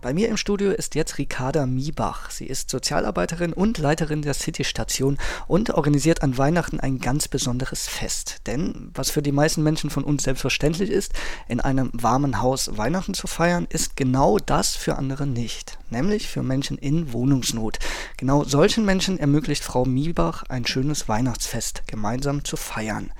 Bei mir im Studio ist jetzt Ricarda Miebach. Sie ist Sozialarbeiterin und Leiterin der City-Station und organisiert an Weihnachten ein ganz besonderes Fest. Denn was für die meisten Menschen von uns selbstverständlich ist, in einem warmen Haus Weihnachten zu feiern, ist genau das für andere nicht. Nämlich für Menschen in Wohnungsnot. Genau solchen Menschen ermöglicht Frau Miebach ein schönes Weihnachtsfest gemeinsam zu feiern.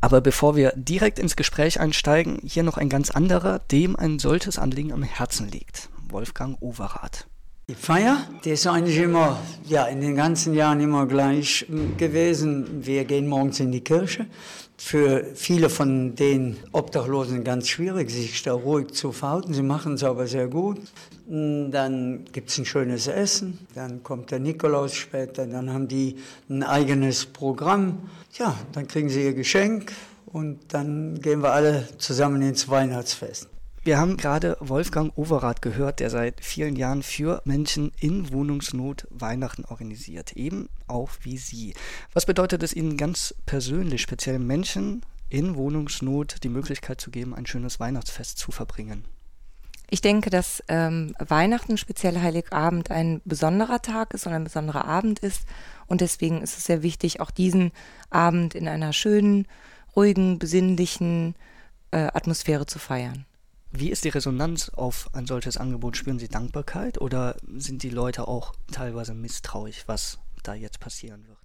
Aber bevor wir direkt ins Gespräch einsteigen, hier noch ein ganz anderer, dem ein solches Anliegen am Herzen liegt. Wolfgang Overath. Die Feier, die ist eigentlich immer, ja, in den ganzen Jahren immer gleich gewesen. Wir gehen morgens in die Kirche. Für viele von den Obdachlosen ganz schwierig, sich da ruhig zu verhalten. Sie machen es aber sehr gut. Dann gibt es ein schönes Essen, dann kommt der Nikolaus später, dann haben die ein eigenes Programm. Ja, dann kriegen sie ihr Geschenk und dann gehen wir alle zusammen ins Weihnachtsfest. Wir haben gerade Wolfgang Overath gehört, der seit vielen Jahren für Menschen in Wohnungsnot Weihnachten organisiert, eben auch wie Sie. Was bedeutet es Ihnen ganz persönlich, speziell Menschen in Wohnungsnot die Möglichkeit zu geben, ein schönes Weihnachtsfest zu verbringen? Ich denke, dass ähm, Weihnachten, speziell Heiligabend, ein besonderer Tag ist und ein besonderer Abend ist. Und deswegen ist es sehr wichtig, auch diesen Abend in einer schönen, ruhigen, besinnlichen äh, Atmosphäre zu feiern. Wie ist die Resonanz auf ein solches Angebot? Spüren Sie Dankbarkeit oder sind die Leute auch teilweise misstrauisch, was da jetzt passieren wird?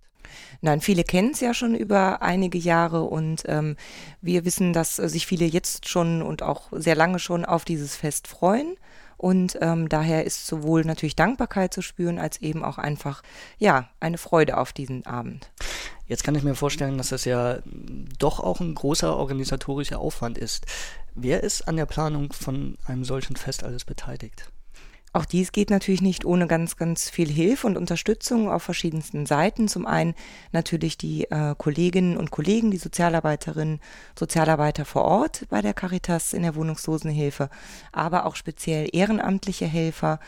Nein, viele kennen es ja schon über einige Jahre und ähm, wir wissen, dass sich viele jetzt schon und auch sehr lange schon auf dieses Fest freuen. Und ähm, daher ist sowohl natürlich Dankbarkeit zu spüren, als eben auch einfach, ja, eine Freude auf diesen Abend. Jetzt kann ich mir vorstellen, dass das ja doch auch ein großer organisatorischer Aufwand ist. Wer ist an der Planung von einem solchen Fest alles beteiligt? Auch dies geht natürlich nicht ohne ganz, ganz viel Hilfe und Unterstützung auf verschiedensten Seiten. Zum einen natürlich die äh, Kolleginnen und Kollegen, die Sozialarbeiterinnen, Sozialarbeiter vor Ort bei der Caritas in der Wohnungslosenhilfe, aber auch speziell ehrenamtliche Helfer,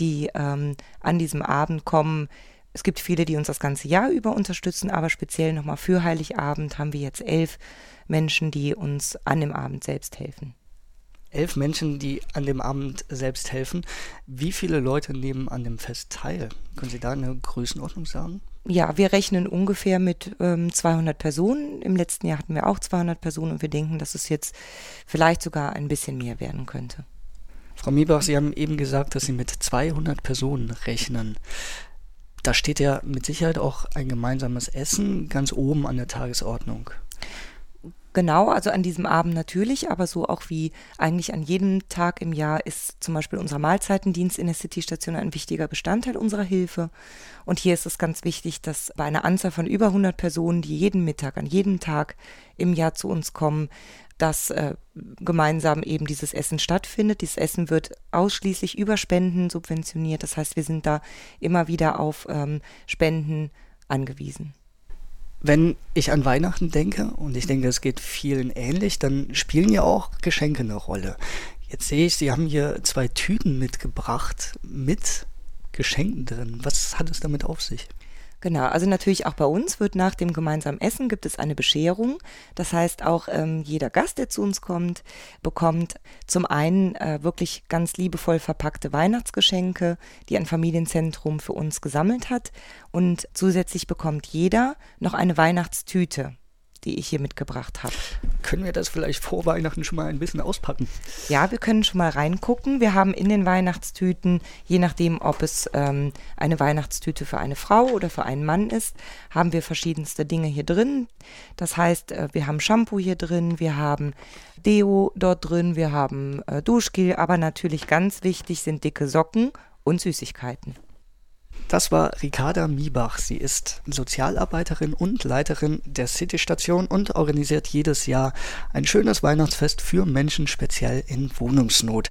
die ähm, an diesem Abend kommen. Es gibt viele, die uns das ganze Jahr über unterstützen, aber speziell nochmal für Heiligabend haben wir jetzt elf Menschen, die uns an dem Abend selbst helfen elf Menschen, die an dem Abend selbst helfen. Wie viele Leute nehmen an dem Fest teil? Können Sie da eine Größenordnung sagen? Ja, wir rechnen ungefähr mit ähm, 200 Personen. Im letzten Jahr hatten wir auch 200 Personen und wir denken, dass es jetzt vielleicht sogar ein bisschen mehr werden könnte. Frau Miebach, Sie haben eben gesagt, dass Sie mit 200 Personen rechnen. Da steht ja mit Sicherheit auch ein gemeinsames Essen ganz oben an der Tagesordnung. Genau, also an diesem Abend natürlich, aber so auch wie eigentlich an jedem Tag im Jahr ist zum Beispiel unser Mahlzeitendienst in der City-Station ein wichtiger Bestandteil unserer Hilfe. Und hier ist es ganz wichtig, dass bei einer Anzahl von über 100 Personen, die jeden Mittag, an jedem Tag im Jahr zu uns kommen, dass äh, gemeinsam eben dieses Essen stattfindet. Dieses Essen wird ausschließlich über Spenden subventioniert. Das heißt, wir sind da immer wieder auf ähm, Spenden angewiesen. Wenn ich an Weihnachten denke, und ich denke, es geht vielen ähnlich, dann spielen ja auch Geschenke eine Rolle. Jetzt sehe ich, Sie haben hier zwei Tüten mitgebracht mit Geschenken drin. Was hat es damit auf sich? Genau, also natürlich auch bei uns wird nach dem gemeinsamen Essen gibt es eine Bescherung. Das heißt, auch ähm, jeder Gast, der zu uns kommt, bekommt zum einen äh, wirklich ganz liebevoll verpackte Weihnachtsgeschenke, die ein Familienzentrum für uns gesammelt hat. Und zusätzlich bekommt jeder noch eine Weihnachtstüte die ich hier mitgebracht habe. Können wir das vielleicht vor Weihnachten schon mal ein bisschen auspacken? Ja, wir können schon mal reingucken. Wir haben in den Weihnachtstüten, je nachdem, ob es ähm, eine Weihnachtstüte für eine Frau oder für einen Mann ist, haben wir verschiedenste Dinge hier drin. Das heißt, äh, wir haben Shampoo hier drin, wir haben Deo dort drin, wir haben äh, Duschgel, aber natürlich ganz wichtig sind dicke Socken und Süßigkeiten. Das war Ricarda Miebach. Sie ist Sozialarbeiterin und Leiterin der City-Station und organisiert jedes Jahr ein schönes Weihnachtsfest für Menschen speziell in Wohnungsnot.